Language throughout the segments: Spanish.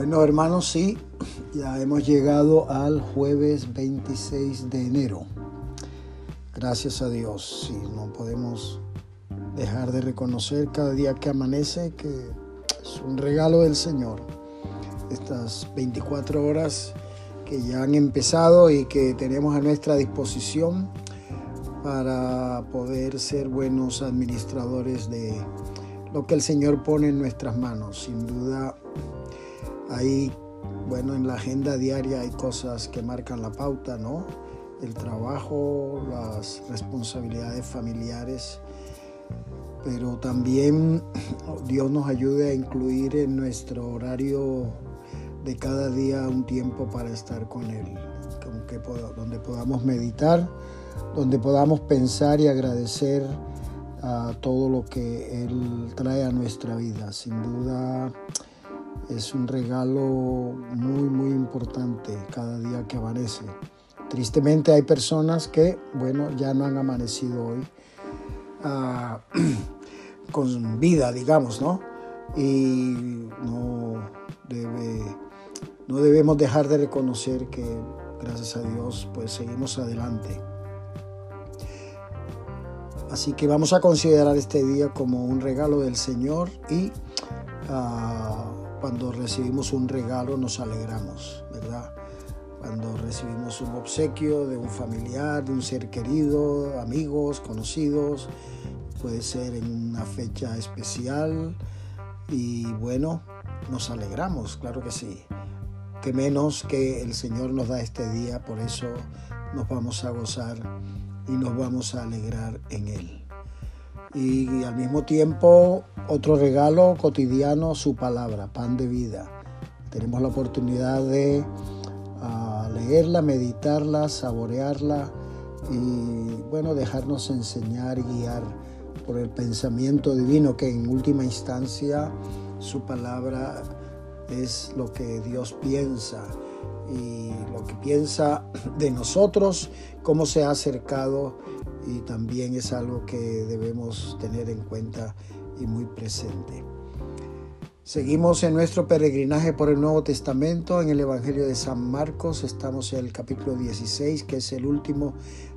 Bueno, hermanos, sí, ya hemos llegado al jueves 26 de enero. Gracias a Dios, sí, no podemos dejar de reconocer cada día que amanece que es un regalo del Señor. Estas 24 horas que ya han empezado y que tenemos a nuestra disposición para poder ser buenos administradores de lo que el Señor pone en nuestras manos. Sin duda, hay, bueno, en la agenda diaria hay cosas que marcan la pauta, ¿no? El trabajo, las responsabilidades familiares, pero también Dios nos ayude a incluir en nuestro horario de cada día un tiempo para estar con Él, donde podamos meditar, donde podamos pensar y agradecer a todo lo que Él trae a nuestra vida. Sin duda es un regalo muy, muy importante cada día que amanece. Tristemente hay personas que, bueno, ya no han amanecido hoy ah, con vida, digamos, ¿no? Y no, debe, no debemos dejar de reconocer que, gracias a Dios, pues seguimos adelante. Así que vamos a considerar este día como un regalo del Señor y ah, cuando recibimos un regalo nos alegramos, ¿verdad? Cuando recibimos un obsequio de un familiar, de un ser querido, amigos, conocidos, puede ser en una fecha especial y bueno, nos alegramos, claro que sí. Que menos que el Señor nos da este día, por eso nos vamos a gozar y nos vamos a alegrar en Él. Y al mismo tiempo, otro regalo cotidiano, su palabra, pan de vida. Tenemos la oportunidad de ah, leerla, meditarla, saborearla y, bueno, dejarnos enseñar y guiar por el pensamiento divino, que en última instancia su palabra es lo que Dios piensa y lo que piensa de nosotros, cómo se ha acercado y también es algo que debemos tener en cuenta y muy presente. Seguimos en nuestro peregrinaje por el Nuevo Testamento en el Evangelio de San Marcos. Estamos en el capítulo 16, que es el último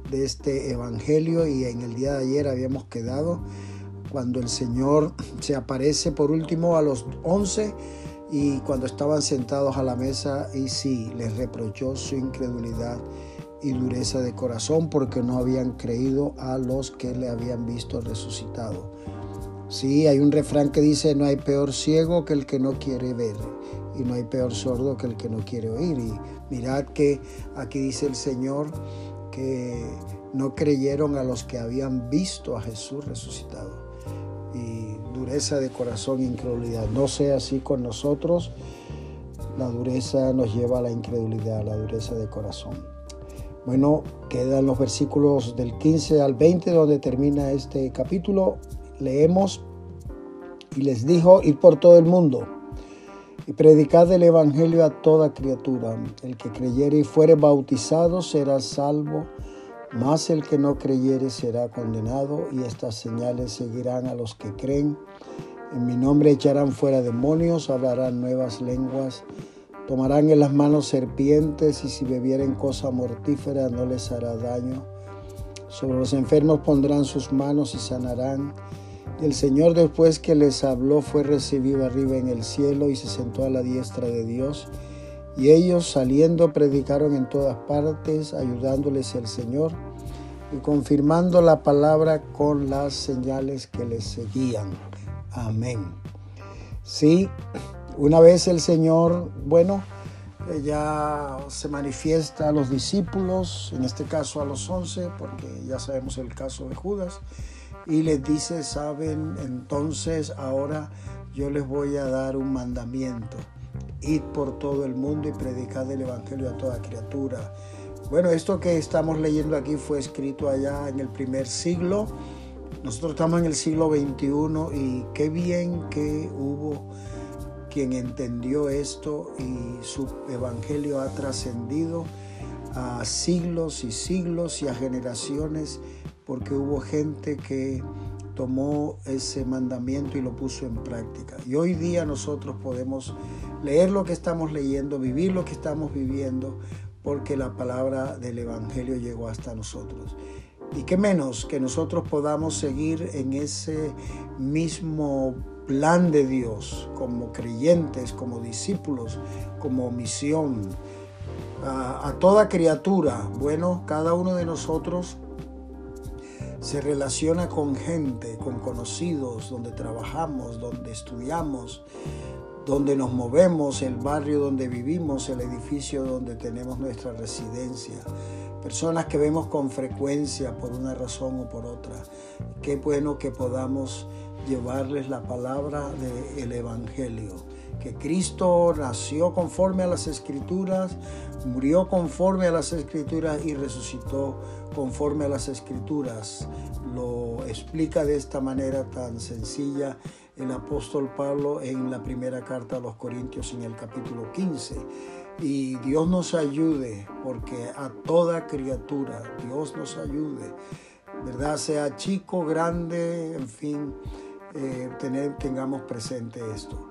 de este Evangelio y en el día de ayer habíamos quedado cuando el Señor se aparece por último a los once y cuando estaban sentados a la mesa y sí, les reprochó su incredulidad y dureza de corazón porque no habían creído a los que le habían visto resucitado. Sí, hay un refrán que dice, no hay peor ciego que el que no quiere ver y no hay peor sordo que el que no quiere oír. Y mirad que aquí dice el Señor que no creyeron a los que habían visto a Jesús resucitado. Y dureza de corazón, incredulidad. No sea así con nosotros. La dureza nos lleva a la incredulidad, la dureza de corazón. Bueno, quedan los versículos del 15 al 20 donde termina este capítulo. Leemos y les dijo, ir por todo el mundo y predicad el Evangelio a toda criatura. El que creyere y fuere bautizado será salvo, mas el que no creyere será condenado y estas señales seguirán a los que creen. En mi nombre echarán fuera demonios, hablarán nuevas lenguas Tomarán en las manos serpientes y si bebieren cosa mortífera no les hará daño. Sobre los enfermos pondrán sus manos y sanarán. Y el Señor después que les habló fue recibido arriba en el cielo y se sentó a la diestra de Dios. Y ellos saliendo predicaron en todas partes, ayudándoles el Señor y confirmando la palabra con las señales que les seguían. Amén. Sí, una vez el Señor, bueno, ya se manifiesta a los discípulos, en este caso a los once, porque ya sabemos el caso de Judas, y les dice, saben, entonces ahora yo les voy a dar un mandamiento. Id por todo el mundo y predicad el Evangelio a toda criatura. Bueno, esto que estamos leyendo aquí fue escrito allá en el primer siglo. Nosotros estamos en el siglo XXI y qué bien que hubo quien entendió esto y su evangelio ha trascendido a siglos y siglos y a generaciones porque hubo gente que tomó ese mandamiento y lo puso en práctica. Y hoy día nosotros podemos leer lo que estamos leyendo, vivir lo que estamos viviendo, porque la palabra del Evangelio llegó hasta nosotros. Y qué menos que nosotros podamos seguir en ese mismo plan de Dios como creyentes, como discípulos, como misión. A, toda criatura, bueno, cada uno de nosotros se relaciona con gente, con conocidos, donde trabajamos, donde estudiamos, donde nos movemos, el barrio donde vivimos, el edificio donde tenemos nuestra residencia. Personas que vemos con frecuencia por una razón o por otra. Qué bueno que podamos llevarles la palabra del Evangelio. Que Cristo nació conforme a las Escrituras, murió conforme a las Escrituras y resucitó conforme a las Escrituras. Lo explica de esta manera tan sencilla el apóstol Pablo en la primera carta a los Corintios en el capítulo 15. Y Dios nos ayude, porque a toda criatura, Dios nos ayude, ¿verdad? Sea chico, grande, en fin, eh, tengamos presente esto.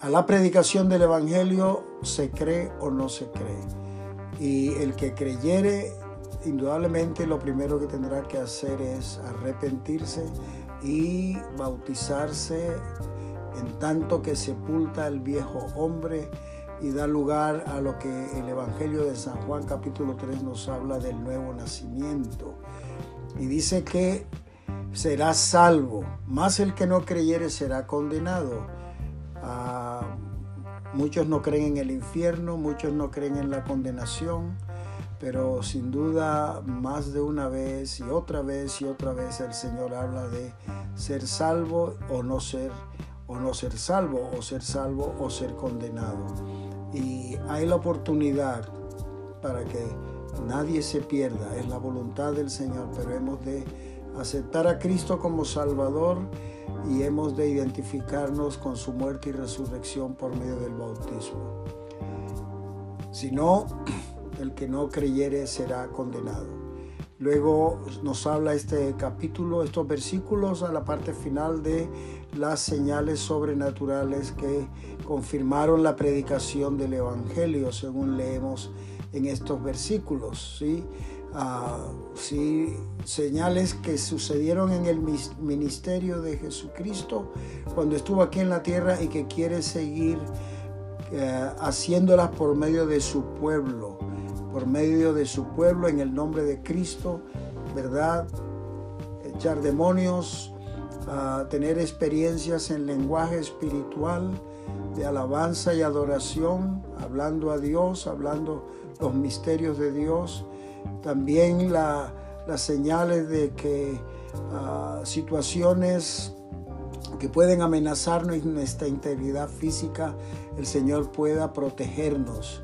A la predicación del Evangelio se cree o no se cree. Y el que creyere, indudablemente lo primero que tendrá que hacer es arrepentirse y bautizarse en tanto que sepulta el viejo hombre y da lugar a lo que el Evangelio de San Juan capítulo 3 nos habla del nuevo nacimiento. Y dice que será salvo, más el que no creyere será condenado. Ah, muchos no creen en el infierno, muchos no creen en la condenación, pero sin duda más de una vez y otra vez y otra vez el Señor habla de ser salvo o no ser o no ser salvo o ser salvo o ser condenado. Y hay la oportunidad para que nadie se pierda, es la voluntad del Señor, pero hemos de aceptar a Cristo como Salvador y hemos de identificarnos con su muerte y resurrección por medio del bautismo. Si no, el que no creyere será condenado. Luego nos habla este capítulo, estos versículos a la parte final de las señales sobrenaturales que confirmaron la predicación del Evangelio, según leemos en estos versículos. ¿sí? ¿Sí? señales que sucedieron en el ministerio de Jesucristo cuando estuvo aquí en la tierra y que quiere seguir eh, haciéndolas por medio de su pueblo por medio de su pueblo en el nombre de Cristo, ¿verdad? Echar demonios, tener experiencias en lenguaje espiritual, de alabanza y adoración, hablando a Dios, hablando los misterios de Dios. También las señales de que situaciones que pueden amenazarnos nuestra integridad física, el Señor pueda protegernos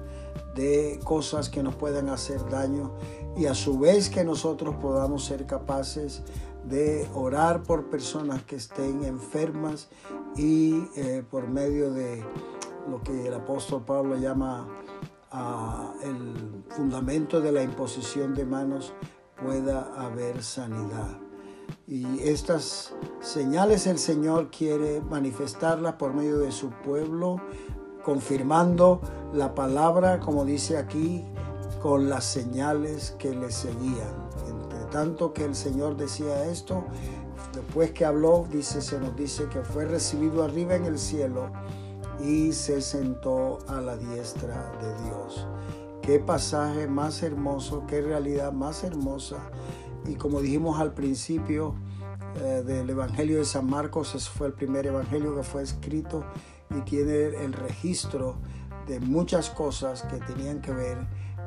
de cosas que nos puedan hacer daño y a su vez que nosotros podamos ser capaces de orar por personas que estén enfermas y eh, por medio de lo que el apóstol Pablo llama ah, el fundamento de la imposición de manos pueda haber sanidad. Y estas señales el Señor quiere manifestarlas por medio de su pueblo confirmando la palabra, como dice aquí, con las señales que le seguían. Entre tanto que el Señor decía esto, después que habló, dice, se nos dice que fue recibido arriba en el cielo y se sentó a la diestra de Dios. Qué pasaje más hermoso, qué realidad más hermosa. Y como dijimos al principio eh, del Evangelio de San Marcos, ese fue el primer Evangelio que fue escrito y tiene el registro de muchas cosas que tenían que ver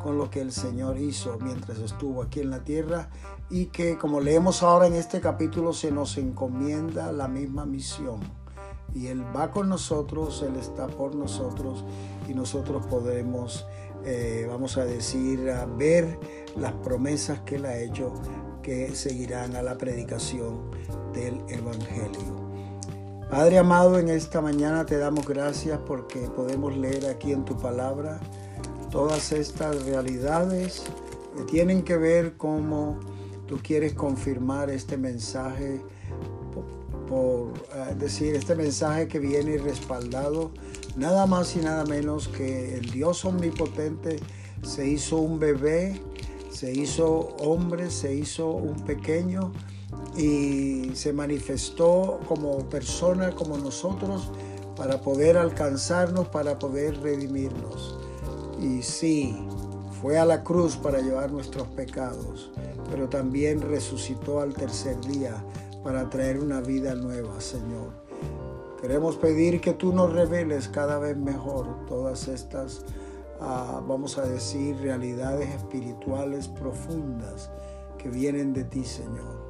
con lo que el Señor hizo mientras estuvo aquí en la tierra y que como leemos ahora en este capítulo se nos encomienda la misma misión. Y Él va con nosotros, Él está por nosotros y nosotros podemos, eh, vamos a decir, a ver las promesas que Él ha hecho que seguirán a la predicación del Evangelio. Padre amado, en esta mañana te damos gracias porque podemos leer aquí en tu palabra todas estas realidades que tienen que ver cómo tú quieres confirmar este mensaje por, eh, decir este mensaje que viene respaldado nada más y nada menos que el Dios omnipotente se hizo un bebé, se hizo hombre, se hizo un pequeño y se manifestó como persona como nosotros para poder alcanzarnos, para poder redimirnos. Y sí, fue a la cruz para llevar nuestros pecados, pero también resucitó al tercer día para traer una vida nueva, Señor. Queremos pedir que tú nos reveles cada vez mejor todas estas, ah, vamos a decir, realidades espirituales profundas que vienen de ti, Señor.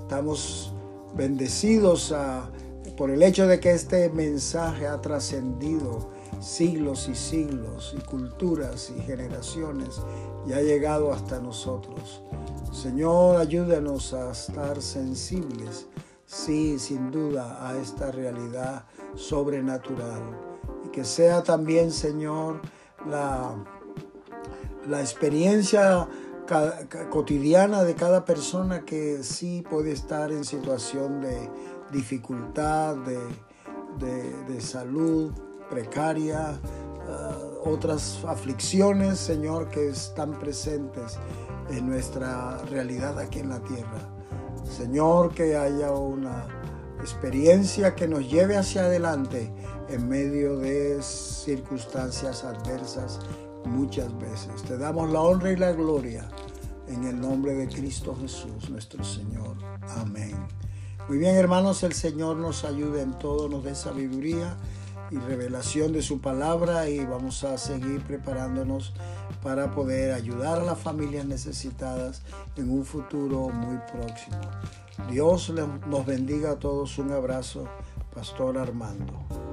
Estamos bendecidos ah, por el hecho de que este mensaje ha trascendido siglos y siglos y culturas y generaciones y ha llegado hasta nosotros. Señor, ayúdanos a estar sensibles, sí, sin duda, a esta realidad sobrenatural. Y que sea también, Señor, la, la experiencia cotidiana de cada persona que sí puede estar en situación de dificultad, de, de, salud precaria, uh, otras aflicciones, Señor, que están presentes en nuestra realidad aquí en la tierra. Señor, que haya una experiencia que nos lleve hacia adelante en medio de circunstancias adversas muchas veces. Te damos la honra y la gloria en el nombre de Cristo Jesús, nuestro Señor. Amén. Muy bien, hermanos, el Señor nos ayude en todo, nos dé sabiduría y revelación de su palabra y vamos a seguir preparándonos para poder ayudar a las familias necesitadas en un futuro muy próximo. Dios nos bendiga a todos. Un abrazo, Pastor Armando.